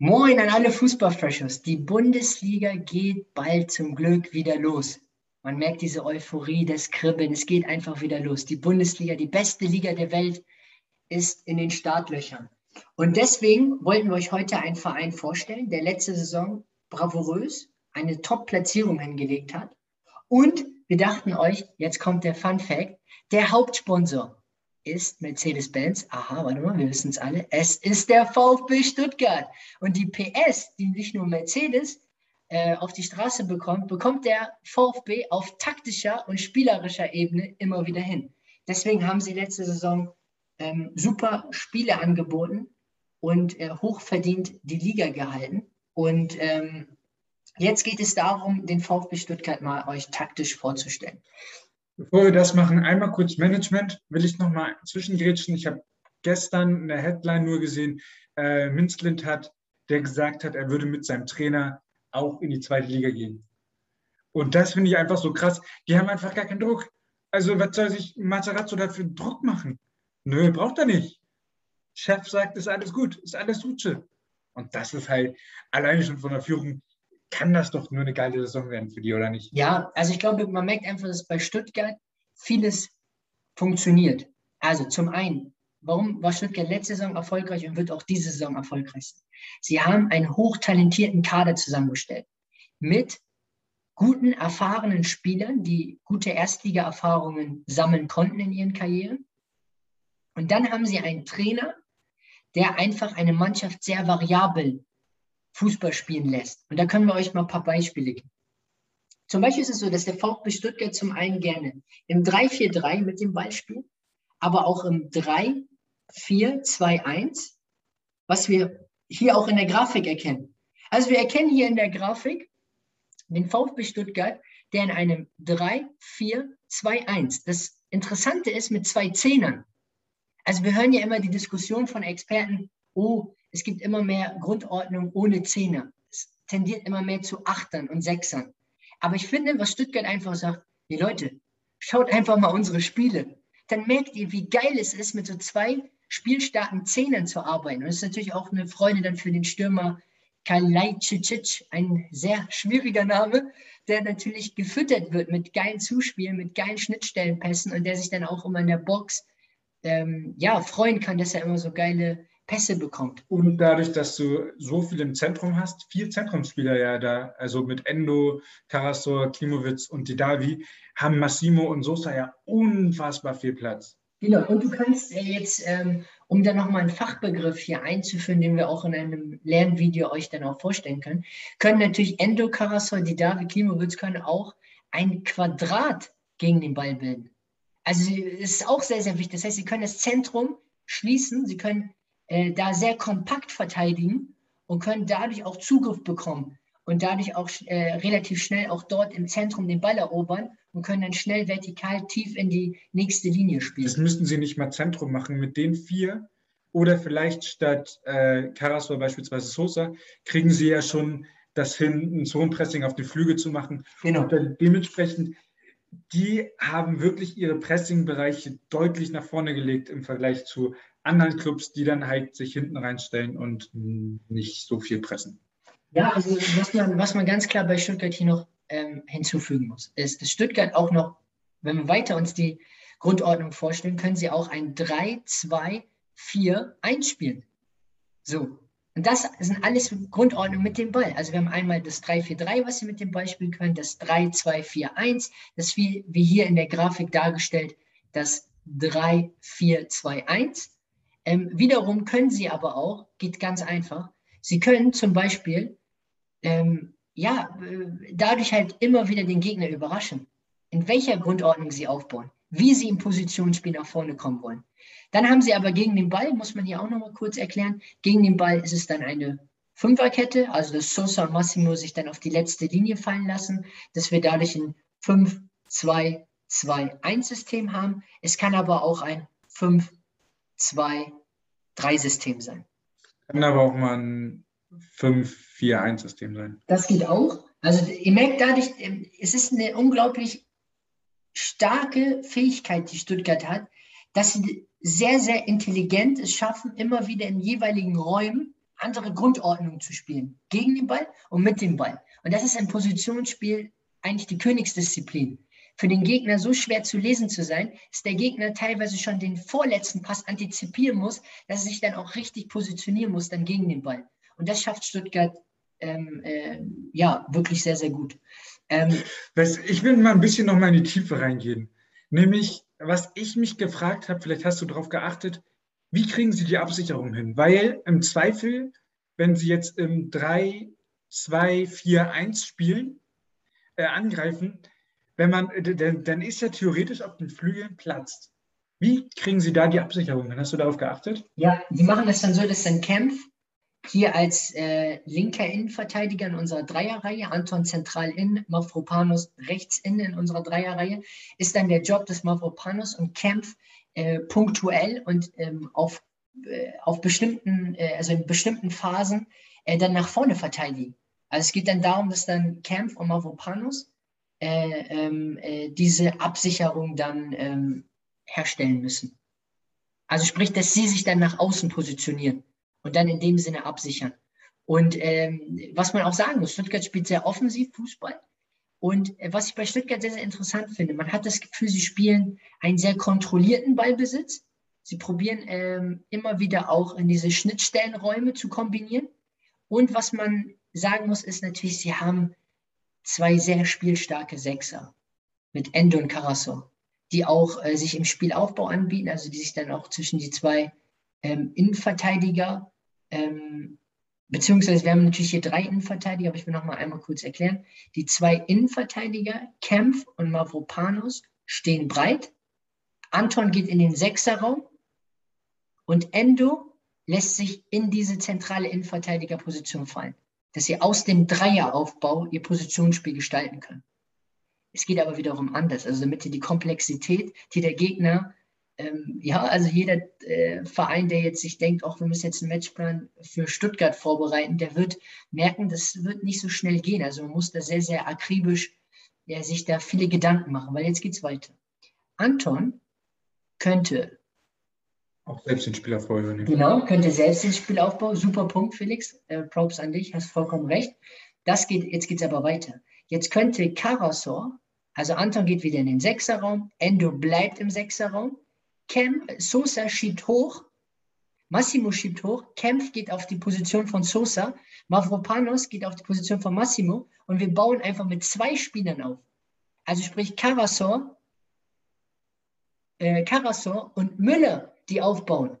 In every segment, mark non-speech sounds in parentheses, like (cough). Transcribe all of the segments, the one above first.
Moin an alle Fußballfreshers. Die Bundesliga geht bald zum Glück wieder los. Man merkt diese Euphorie, das Kribbeln. Es geht einfach wieder los. Die Bundesliga, die beste Liga der Welt, ist in den Startlöchern. Und deswegen wollten wir euch heute einen Verein vorstellen, der letzte Saison bravourös eine Top-Platzierung hingelegt hat. Und wir dachten euch, jetzt kommt der Fun Fact, der Hauptsponsor ist Mercedes-Benz. Aha, warte mal, wir wissen es alle. Es ist der VfB Stuttgart. Und die PS, die nicht nur Mercedes äh, auf die Straße bekommt, bekommt der VfB auf taktischer und spielerischer Ebene immer wieder hin. Deswegen haben sie letzte Saison ähm, super Spiele angeboten und äh, hochverdient die Liga gehalten. Und ähm, jetzt geht es darum, den VfB Stuttgart mal euch taktisch vorzustellen. Bevor wir das machen, einmal kurz Management, will ich nochmal zwischengrätschen. Ich habe gestern in der Headline nur gesehen, äh, Minzlind hat, der gesagt hat, er würde mit seinem Trainer auch in die zweite Liga gehen. Und das finde ich einfach so krass. Die haben einfach gar keinen Druck. Also, was soll sich Materazzo dafür Druck machen? Nö, braucht er nicht. Chef sagt, ist alles gut, ist alles Suche. Und das ist halt alleine schon von der Führung kann das doch nur eine geile Saison werden für die, oder nicht? Ja, also ich glaube, man merkt einfach, dass bei Stuttgart vieles funktioniert. Also zum einen, warum war Stuttgart letzte Saison erfolgreich und wird auch diese Saison erfolgreich sein? Sie haben einen hochtalentierten Kader zusammengestellt mit guten, erfahrenen Spielern, die gute Erstliga-Erfahrungen sammeln konnten in ihren Karrieren. Und dann haben sie einen Trainer, der einfach eine Mannschaft sehr variabel Fußball spielen lässt. Und da können wir euch mal ein paar Beispiele geben. Zum Beispiel ist es so, dass der VfB Stuttgart zum einen gerne im 3-4-3 mit dem Ball spielt, aber auch im 3-4-2-1, was wir hier auch in der Grafik erkennen. Also wir erkennen hier in der Grafik den VfB Stuttgart, der in einem 3-4-2-1. Das Interessante ist mit zwei Zehnern. Also wir hören ja immer die Diskussion von Experten, oh, es gibt immer mehr Grundordnung ohne Zehner. Es tendiert immer mehr zu Achtern und Sechsern. Aber ich finde, was Stuttgart einfach sagt, die Leute, schaut einfach mal unsere Spiele. Dann merkt ihr, wie geil es ist, mit so zwei spielstarken Zehnern zu arbeiten. Und das ist natürlich auch eine Freude dann für den Stürmer Kalajdzic, ein sehr schwieriger Name, der natürlich gefüttert wird mit geilen Zuspielen, mit geilen Schnittstellenpässen und der sich dann auch immer in der Box ähm, ja, freuen kann, dass er immer so geile Pässe bekommt. Und dadurch, dass du so viel im Zentrum hast, vier Zentrumsspieler ja da, also mit Endo, Karasor, Klimowitz und Didavi, haben Massimo und Sosa ja unfassbar viel Platz. Genau, und du kannst jetzt, ähm, um dann nochmal einen Fachbegriff hier einzuführen, den wir auch in einem Lernvideo euch dann auch vorstellen können, können natürlich Endo, Karasor, Didavi, Klimowitz können auch ein Quadrat gegen den Ball bilden. Also es ist auch sehr, sehr wichtig. Das heißt, sie können das Zentrum schließen, sie können äh, da sehr kompakt verteidigen und können dadurch auch Zugriff bekommen und dadurch auch äh, relativ schnell auch dort im Zentrum den Ball erobern und können dann schnell vertikal tief in die nächste Linie spielen. Das müssten sie nicht mal Zentrum machen. Mit den vier oder vielleicht statt äh, Karasor beispielsweise Sosa kriegen sie ja schon das hin, ein Zonenpressing auf die Flüge zu machen. Genau. Und dementsprechend, die haben wirklich ihre Pressing-Bereiche deutlich nach vorne gelegt im Vergleich zu anderen Clubs, die dann halt sich hinten reinstellen und nicht so viel pressen. Ja, also was man, was man ganz klar bei Stuttgart hier noch ähm, hinzufügen muss, ist, dass Stuttgart auch noch, wenn wir weiter uns die Grundordnung vorstellen, können sie auch ein 3, 2, 4 einspielen. So. Und das sind alles Grundordnungen mit dem Ball. Also wir haben einmal das 3-4-3, was Sie mit dem Ball spielen können, das 3-2-4-1, das wie, wie hier in der Grafik dargestellt, das 3-4-2-1. Ähm, wiederum können Sie aber auch, geht ganz einfach, Sie können zum Beispiel ähm, ja, äh, dadurch halt immer wieder den Gegner überraschen, in welcher Grundordnung Sie aufbauen, wie Sie im Positionsspiel nach vorne kommen wollen. Dann haben Sie aber gegen den Ball, muss man hier auch nochmal kurz erklären, gegen den Ball ist es dann eine Fünferkette, also dass Sosa und Massimo sich dann auf die letzte Linie fallen lassen, dass wir dadurch ein 5-2-2-1-System haben. Es kann aber auch ein 5 2 3-System sein. Kann aber auch mal ein 5-4-1-System sein. Das geht auch. Also ihr merkt dadurch, es ist eine unglaublich starke Fähigkeit, die Stuttgart hat, dass sie sehr, sehr intelligent es schaffen, immer wieder in jeweiligen Räumen andere Grundordnung zu spielen. Gegen den Ball und mit dem Ball. Und das ist im Positionsspiel eigentlich die Königsdisziplin. Für den Gegner so schwer zu lesen zu sein, dass der Gegner teilweise schon den vorletzten Pass antizipieren muss, dass er sich dann auch richtig positionieren muss, dann gegen den Ball. Und das schafft Stuttgart ähm, äh, ja wirklich sehr, sehr gut. Ähm, ich will mal ein bisschen noch mal in die Tiefe reingehen. Nämlich, was ich mich gefragt habe, vielleicht hast du darauf geachtet, wie kriegen Sie die Absicherung hin? Weil im Zweifel, wenn Sie jetzt im 3, 2, 4, 1 spielen, äh, angreifen, wenn man, dann, dann ist ja theoretisch auf den Flügeln platzt. Wie kriegen Sie da die Absicherung? Hast du darauf geachtet? Ja, die machen das dann so, dass dann Kempf hier als äh, linker Innenverteidiger in unserer Dreierreihe, Anton zentral in, Mavropanos rechts in in unserer Dreierreihe, ist dann der Job des Mavropanos und Kempf äh, punktuell und ähm, auf, äh, auf bestimmten, äh, also in bestimmten Phasen äh, dann nach vorne verteidigen. Also es geht dann darum, dass dann Kempf und Mavropanos äh, äh, diese Absicherung dann ähm, herstellen müssen. Also sprich, dass sie sich dann nach außen positionieren und dann in dem Sinne absichern. Und ähm, was man auch sagen muss, Stuttgart spielt sehr offensiv Fußball. Und äh, was ich bei Stuttgart sehr, sehr interessant finde, man hat das Gefühl, sie spielen einen sehr kontrollierten Ballbesitz. Sie probieren ähm, immer wieder auch in diese Schnittstellenräume zu kombinieren. Und was man sagen muss, ist natürlich, sie haben zwei sehr spielstarke Sechser mit Endo und Karasor, die auch äh, sich im Spielaufbau anbieten, also die sich dann auch zwischen die zwei ähm, Innenverteidiger ähm, beziehungsweise wir haben natürlich hier drei Innenverteidiger, aber ich will noch mal einmal kurz erklären. Die zwei Innenverteidiger, Kempf und Mavropanos, stehen breit. Anton geht in den Sechserraum und Endo lässt sich in diese zentrale Innenverteidigerposition fallen, dass sie aus dem Dreieraufbau ihr Positionsspiel gestalten können. Es geht aber wiederum anders, also damit ihr die Komplexität, die der Gegner ähm, ja, also jeder äh, Verein, der jetzt sich denkt, auch wir müssen jetzt einen Matchplan für Stuttgart vorbereiten, der wird merken, das wird nicht so schnell gehen. Also man muss da sehr, sehr akribisch ja, sich da viele Gedanken machen, weil jetzt geht es weiter. Anton könnte auch selbst den Spielaufbau übernehmen. Genau, könnte selbst den Spielaufbau. Super Punkt, Felix. Äh, Props an dich, hast vollkommen recht. Das geht, jetzt geht es aber weiter. Jetzt könnte Karasor, also Anton geht wieder in den Sechserraum, Endo bleibt im Sechserraum, Cam, Sosa schiebt hoch, Massimo schiebt hoch, Kempf geht auf die Position von Sosa, Mavropanos geht auf die Position von Massimo und wir bauen einfach mit zwei Spielern auf. Also sprich Karasor, äh, Karasor und Müller, die aufbauen.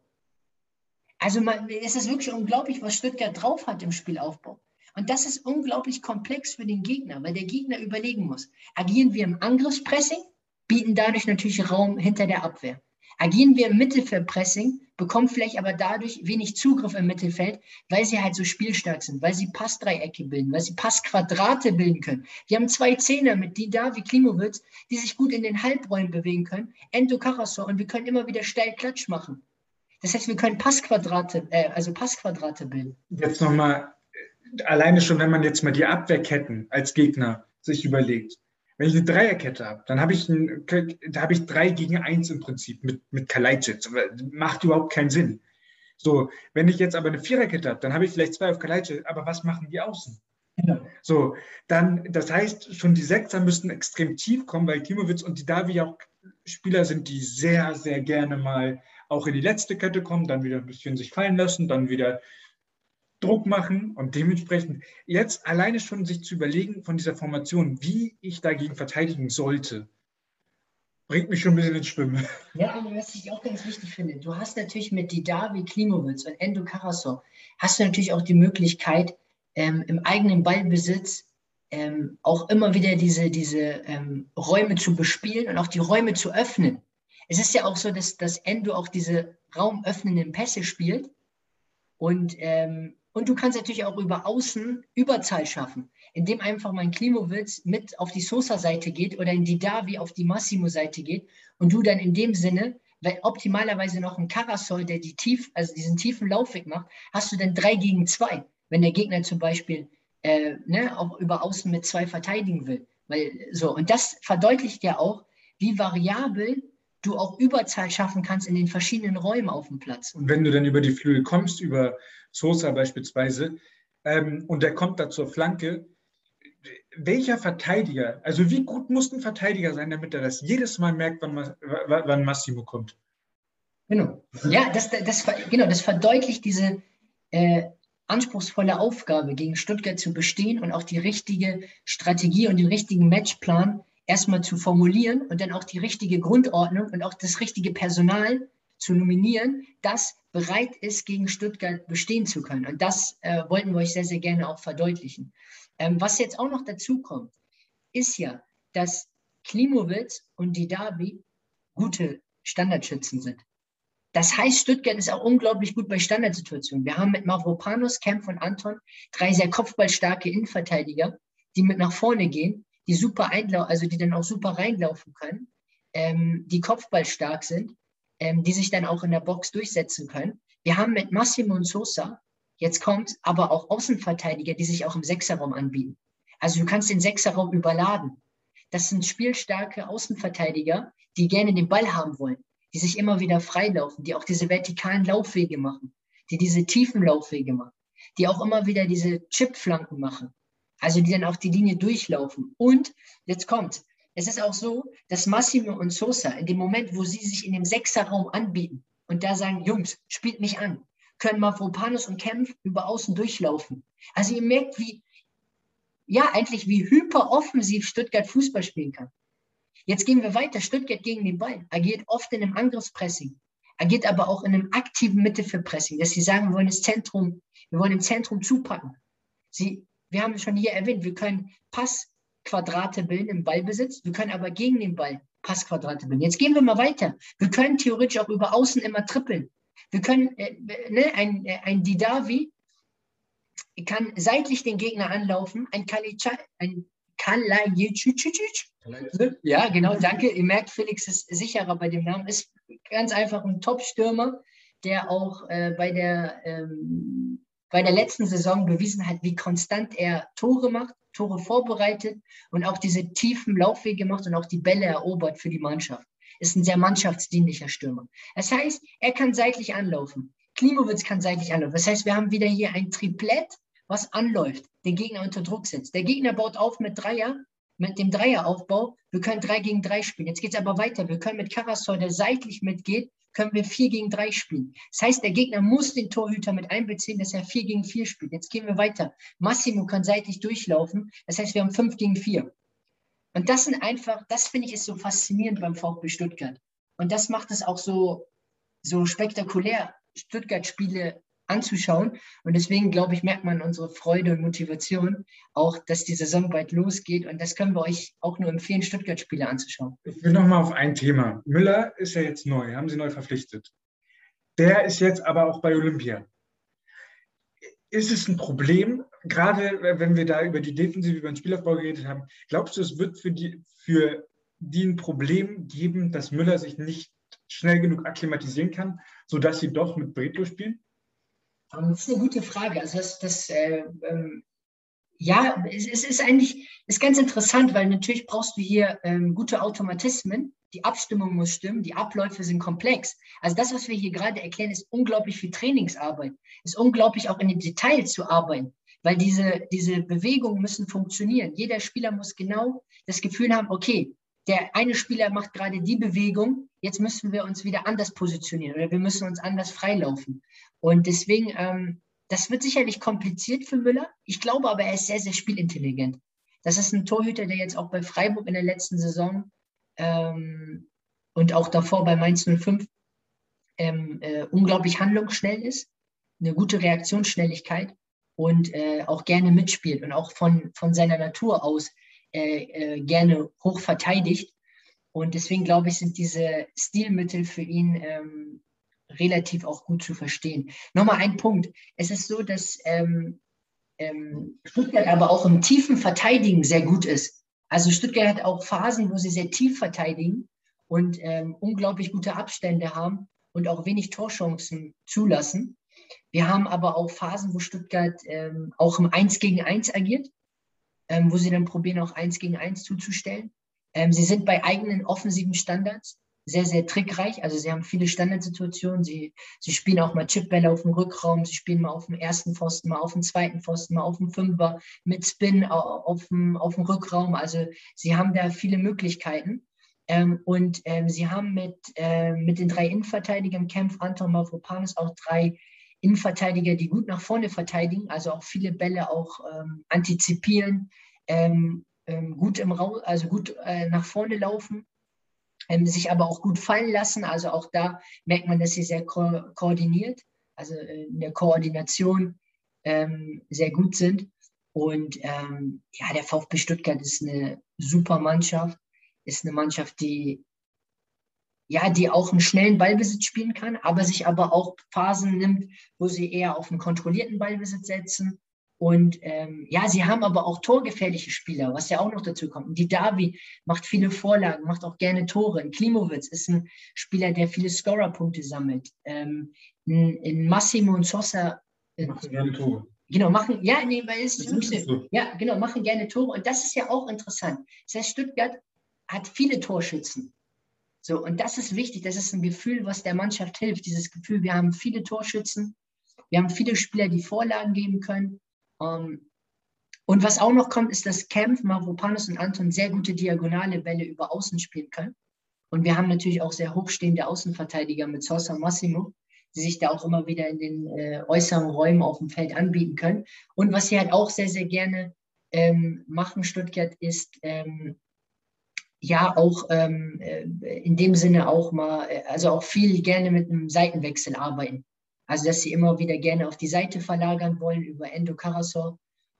Also man, es ist wirklich unglaublich, was Stuttgart drauf hat im Spielaufbau. Und das ist unglaublich komplex für den Gegner, weil der Gegner überlegen muss. Agieren wir im Angriffspressing, bieten dadurch natürlich Raum hinter der Abwehr. Agieren wir im Mittelfeldpressing, bekommen vielleicht aber dadurch wenig Zugriff im Mittelfeld, weil sie halt so spielstark sind, weil sie Passdreiecke bilden, weil sie Passquadrate bilden können. Wir haben zwei Zehner mit Dida wie Klimowitz, die sich gut in den Halbräumen bewegen können, Endo Karasor und wir können immer wieder steil Klatsch machen. Das heißt, wir können Passquadrate, äh, also Passquadrate bilden. Jetzt nochmal, alleine schon, wenn man jetzt mal die Abwehrketten als Gegner sich überlegt. Wenn ich eine Dreierkette habe, dann habe ich, ein, da habe ich drei gegen eins im Prinzip mit, mit Kalajdzic. Macht überhaupt keinen Sinn. So, wenn ich jetzt aber eine Viererkette habe, dann habe ich vielleicht zwei auf Kalajdzic, aber was machen die Außen? Ja. So, dann, das heißt, schon die Sechser müssten extrem tief kommen, weil Klimowitz und die Davi auch Spieler sind, die sehr, sehr gerne mal auch in die letzte Kette kommen, dann wieder ein bisschen sich fallen lassen, dann wieder Druck machen und dementsprechend jetzt alleine schon sich zu überlegen von dieser Formation, wie ich dagegen verteidigen sollte, bringt mich schon ein bisschen ins Schwimmen. Ja, aber was ich auch ganz wichtig finde, du hast natürlich mit Didavi Klimowitz und Endo Karasor, hast du natürlich auch die Möglichkeit, ähm, im eigenen Ballbesitz ähm, auch immer wieder diese, diese ähm, Räume zu bespielen und auch die Räume zu öffnen. Es ist ja auch so, dass, dass Endo auch diese raumöffnenden Pässe spielt und ähm, und du kannst natürlich auch über Außen Überzahl schaffen, indem einfach mein Klimowitz mit auf die Sosa-Seite geht oder in die Davi auf die Massimo-Seite geht und du dann in dem Sinne, weil optimalerweise noch ein Karasol, der die tief, also diesen tiefen Laufweg macht, hast du dann drei gegen zwei, wenn der Gegner zum Beispiel äh, ne, auch über Außen mit zwei verteidigen will. Weil, so, und das verdeutlicht ja auch, wie variabel du auch Überzahl schaffen kannst in den verschiedenen Räumen auf dem Platz. Und wenn du dann über die Flügel kommst, über Sosa beispielsweise, ähm, und der kommt da zur Flanke, welcher Verteidiger, also wie gut muss ein Verteidiger sein, damit er das jedes Mal merkt, wann, wann Massimo kommt? Genau. Ja, das, das, genau, das verdeutlicht diese äh, anspruchsvolle Aufgabe, gegen Stuttgart zu bestehen und auch die richtige Strategie und den richtigen Matchplan erstmal zu formulieren und dann auch die richtige Grundordnung und auch das richtige Personal zu nominieren, das bereit ist, gegen Stuttgart bestehen zu können. Und das äh, wollten wir euch sehr, sehr gerne auch verdeutlichen. Ähm, was jetzt auch noch dazu kommt, ist ja, dass Klimowitz und die Davi gute Standardschützen sind. Das heißt, Stuttgart ist auch unglaublich gut bei Standardsituationen. Wir haben mit Mavropanos, Kempf und Anton drei sehr kopfballstarke Innenverteidiger, die mit nach vorne gehen, die super einlaufen, also die dann auch super reinlaufen können, ähm, die kopfballstark sind, ähm, die sich dann auch in der Box durchsetzen können. Wir haben mit Massimo und Sosa, jetzt kommt aber auch Außenverteidiger, die sich auch im Sechserraum anbieten. Also du kannst den Sechserraum überladen. Das sind spielstarke Außenverteidiger, die gerne den Ball haben wollen die sich immer wieder freilaufen, die auch diese vertikalen Laufwege machen, die diese tiefen Laufwege machen, die auch immer wieder diese Chipflanken machen, also die dann auch die Linie durchlaufen. Und jetzt kommt, es ist auch so, dass Massimo und Sosa in dem Moment, wo sie sich in dem Sechserraum anbieten und da sagen, Jungs, spielt mich an, können Mavropanos und Kempf über außen durchlaufen. Also ihr merkt, wie, ja, eigentlich wie hyperoffensiv Stuttgart Fußball spielen kann. Jetzt gehen wir weiter. Stuttgart gegen den Ball agiert oft in einem Angriffspressing, agiert aber auch in einem aktiven Mittelfeldpressing, dass sie sagen, wir wollen das Zentrum, wir wollen im Zentrum zupacken. Sie, wir haben schon hier erwähnt, wir können Passquadrate bilden im Ballbesitz, wir können aber gegen den Ball Passquadrate bilden. Jetzt gehen wir mal weiter. Wir können theoretisch auch über Außen immer trippeln. Wir können, äh, ne, ein, äh, ein Didavi kann seitlich den Gegner anlaufen, ein, Kalica, ein Kalajdzic. Ja, genau, danke. Ihr merkt, Felix ist sicherer bei dem Namen. Ist ganz einfach ein Top-Stürmer, der auch äh, bei, der, ähm, bei der letzten Saison bewiesen hat, wie konstant er Tore macht, Tore vorbereitet und auch diese tiefen Laufwege macht und auch die Bälle erobert für die Mannschaft. Ist ein sehr mannschaftsdienlicher Stürmer. Das heißt, er kann seitlich anlaufen. Klimowitz kann seitlich anlaufen. Das heißt, wir haben wieder hier ein Triplett was anläuft, den Gegner unter Druck setzt. Der Gegner baut auf mit Dreier, mit dem Dreieraufbau. Wir können drei gegen drei spielen. Jetzt geht es aber weiter. Wir können mit Karasor, der seitlich mitgeht, können wir vier gegen drei spielen. Das heißt, der Gegner muss den Torhüter mit einbeziehen, dass er vier gegen vier spielt. Jetzt gehen wir weiter. Massimo kann seitlich durchlaufen. Das heißt, wir haben fünf gegen vier. Und das sind einfach, das finde ich ist so faszinierend beim VfB Stuttgart. Und das macht es auch so, so spektakulär, Stuttgart-Spiele anzuschauen. Und deswegen, glaube ich, merkt man unsere Freude und Motivation auch, dass die Saison bald losgeht. Und das können wir euch auch nur empfehlen, Stuttgart-Spiele anzuschauen. Ich will nochmal auf ein Thema. Müller ist ja jetzt neu, haben sie neu verpflichtet. Der ist jetzt aber auch bei Olympia. Ist es ein Problem, gerade wenn wir da über die Defensive, über den Spielaufbau geredet haben, glaubst du, es wird für die, für die ein Problem geben, dass Müller sich nicht schnell genug akklimatisieren kann, sodass sie doch mit Bretlo spielen? Das ist eine gute Frage. Also das, das äh, ähm, ja, es, es, ist eigentlich ist ganz interessant, weil natürlich brauchst du hier ähm, gute Automatismen. Die Abstimmung muss stimmen, die Abläufe sind komplex. Also das, was wir hier gerade erklären, ist unglaublich viel Trainingsarbeit. Ist unglaublich auch in den Details zu arbeiten, weil diese, diese Bewegungen müssen funktionieren. Jeder Spieler muss genau das Gefühl haben, okay, der eine Spieler macht gerade die Bewegung, jetzt müssen wir uns wieder anders positionieren oder wir müssen uns anders freilaufen. Und deswegen, ähm, das wird sicherlich kompliziert für Müller. Ich glaube aber, er ist sehr, sehr spielintelligent. Das ist ein Torhüter, der jetzt auch bei Freiburg in der letzten Saison ähm, und auch davor bei Mainz 05 ähm, äh, unglaublich handlungsschnell ist, eine gute Reaktionsschnelligkeit und äh, auch gerne mitspielt und auch von, von seiner Natur aus äh, äh, gerne hoch verteidigt. Und deswegen glaube ich, sind diese Stilmittel für ihn ähm, relativ auch gut zu verstehen. Nochmal ein Punkt. Es ist so, dass ähm, ähm, Stuttgart aber auch im tiefen Verteidigen sehr gut ist. Also Stuttgart hat auch Phasen, wo sie sehr tief verteidigen und ähm, unglaublich gute Abstände haben und auch wenig Torchancen zulassen. Wir haben aber auch Phasen, wo Stuttgart ähm, auch im 1 gegen 1 agiert, ähm, wo sie dann probieren, auch 1 gegen 1 zuzustellen. Ähm, sie sind bei eigenen offensiven Standards sehr, sehr trickreich. Also sie haben viele Standardsituationen. Sie, sie spielen auch mal Chipbälle auf dem Rückraum. Sie spielen mal auf dem ersten Pfosten, mal auf dem zweiten Pfosten, mal auf dem Fünfer, mit Spin auf dem, auf dem Rückraum. Also sie haben da viele Möglichkeiten. Ähm, und ähm, sie haben mit, äh, mit den drei Innenverteidigern, Kempf, Anton, Mavropanos, auch drei Innenverteidiger, die gut nach vorne verteidigen, also auch viele Bälle auch ähm, antizipieren, ähm, ähm, gut im Raum, also gut äh, nach vorne laufen ähm, sich aber auch gut fallen lassen. Also auch da merkt man, dass sie sehr ko koordiniert, also äh, in der Koordination ähm, sehr gut sind. Und ähm, ja, der VfB Stuttgart ist eine super Mannschaft, ist eine Mannschaft, die ja, die auch einen schnellen Ballbesitz spielen kann, aber sich aber auch Phasen nimmt, wo sie eher auf einen kontrollierten Ballbesitz setzen und ähm, ja, sie haben aber auch torgefährliche Spieler, was ja auch noch dazu kommt. Und die Davi macht viele Vorlagen, macht auch gerne Tore. Ein Klimowitz ist ein Spieler, der viele Scorer-Punkte sammelt. Ähm, in, in Massimo und Sosa. Äh, machen gerne Tore. Genau, machen, ja, nee, weil es ist wirklich so. Ja, genau, machen gerne Tore. Und das ist ja auch interessant. Das heißt, Stuttgart hat viele Torschützen. So, und das ist wichtig. Das ist ein Gefühl, was der Mannschaft hilft. Dieses Gefühl, wir haben viele Torschützen, wir haben viele Spieler, die Vorlagen geben können. Ähm, und was auch noch kommt, ist, dass Kempf, Mavropanos und Anton sehr gute diagonale Bälle über Außen spielen können. Und wir haben natürlich auch sehr hochstehende Außenverteidiger mit Sosa Massimo, die sich da auch immer wieder in den äh, äußeren Räumen auf dem Feld anbieten können. Und was sie halt auch sehr, sehr gerne ähm, machen, Stuttgart, ist ähm, ja auch ähm, äh, in dem Sinne auch mal, äh, also auch viel gerne mit einem Seitenwechsel arbeiten. Also, dass sie immer wieder gerne auf die Seite verlagern wollen über Endo Karasor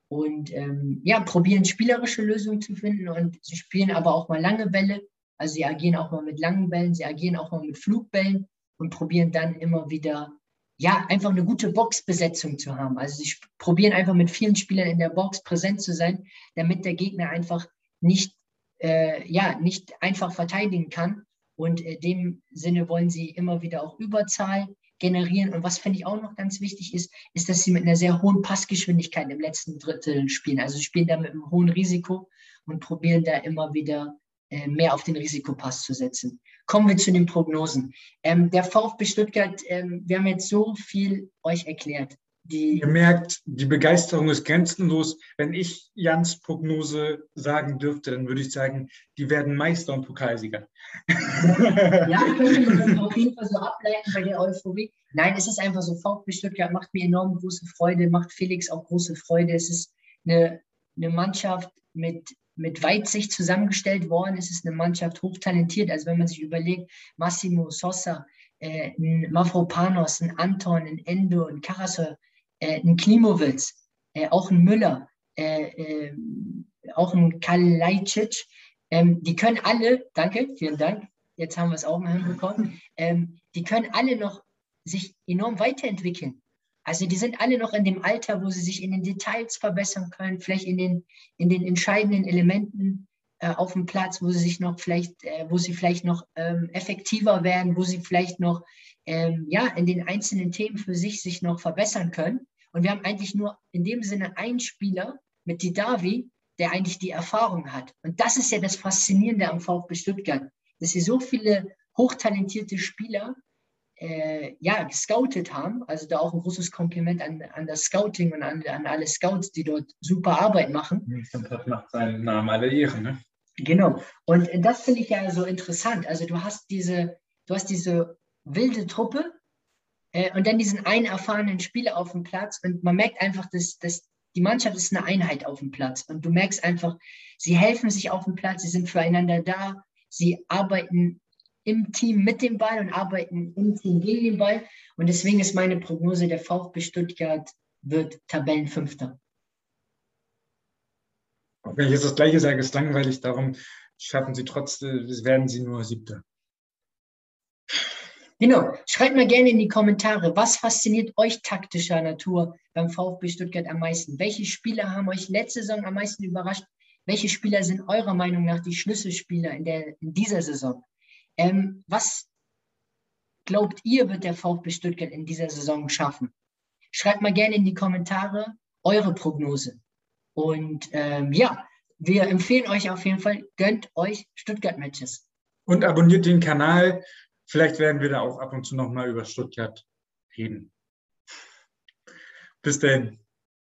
und ähm, ja, probieren spielerische Lösungen zu finden und sie spielen aber auch mal lange Bälle. Also sie agieren auch mal mit langen Bällen, sie agieren auch mal mit Flugbällen und probieren dann immer wieder, ja, einfach eine gute Boxbesetzung zu haben. Also sie probieren einfach mit vielen Spielern in der Box präsent zu sein, damit der Gegner einfach nicht, äh, ja, nicht einfach verteidigen kann. Und in dem Sinne wollen sie immer wieder auch Überzahl generieren. Und was finde ich auch noch ganz wichtig ist, ist, dass sie mit einer sehr hohen Passgeschwindigkeit im letzten Drittel spielen. Also spielen da mit einem hohen Risiko und probieren da immer wieder äh, mehr auf den Risikopass zu setzen. Kommen wir zu den Prognosen. Ähm, der VfB Stuttgart, ähm, wir haben jetzt so viel euch erklärt. Die Ihr merkt, die Begeisterung ist grenzenlos. Wenn ich Jans Prognose sagen dürfte, dann würde ich sagen, die werden Meister und Pokalsieger. Ja, (laughs) können wir auf jeden Fall so ableiten bei der Euphorie. Nein, es ist einfach so, VfB Stuttgart macht mir enorm große Freude, macht Felix auch große Freude. Es ist eine, eine Mannschaft mit, mit Weitsicht zusammengestellt worden. Es ist eine Mannschaft hochtalentiert. Also wenn man sich überlegt, Massimo Sosa, äh, ein Mavropanos, ein Anton, ein Endo, ein Karasor, äh, ein Klimowitz, äh, auch ein Müller, äh, äh, auch ein Kalajdzic, ähm, die können alle, danke, vielen Dank, jetzt haben wir es auch mal hinbekommen, ähm, die können alle noch sich enorm weiterentwickeln. Also die sind alle noch in dem Alter, wo sie sich in den Details verbessern können, vielleicht in den, in den entscheidenden Elementen äh, auf dem Platz, wo sie sich noch vielleicht, äh, wo sie vielleicht noch ähm, effektiver werden, wo sie vielleicht noch ähm, ja, in den einzelnen Themen für sich sich noch verbessern können. Und wir haben eigentlich nur in dem Sinne einen Spieler mit Didavi, der eigentlich die Erfahrung hat. Und das ist ja das Faszinierende am VfB Stuttgart, dass sie so viele hochtalentierte Spieler äh, ja, gescoutet haben. Also da auch ein großes Kompliment an, an das Scouting und an, an alle Scouts, die dort super Arbeit machen. Das macht seinen Namen alle Ehre, ne? Genau. Und das finde ich ja so interessant. Also du hast diese, du hast diese wilde Truppe äh, und dann diesen einen erfahrenen Spieler auf dem Platz und man merkt einfach, dass, dass die Mannschaft ist eine Einheit auf dem Platz und du merkst einfach, sie helfen sich auf dem Platz, sie sind füreinander da, sie arbeiten im Team mit dem Ball und arbeiten im Team gegen den Ball und deswegen ist meine Prognose, der VfB Stuttgart wird Tabellenfünfter. Wenn ich jetzt das Gleiche sage, ist langweilig, darum schaffen sie trotzdem, werden sie nur Siebter. Genau. Schreibt mal gerne in die Kommentare, was fasziniert euch taktischer Natur beim VfB Stuttgart am meisten? Welche Spieler haben euch letzte Saison am meisten überrascht? Welche Spieler sind eurer Meinung nach die Schlüsselspieler in, der, in dieser Saison? Ähm, was glaubt ihr, wird der VfB Stuttgart in dieser Saison schaffen? Schreibt mal gerne in die Kommentare eure Prognose. Und ähm, ja, wir empfehlen euch auf jeden Fall, gönnt euch Stuttgart-Matches. Und abonniert den Kanal. Vielleicht werden wir da auch ab und zu nochmal über Stuttgart reden. Bis dahin.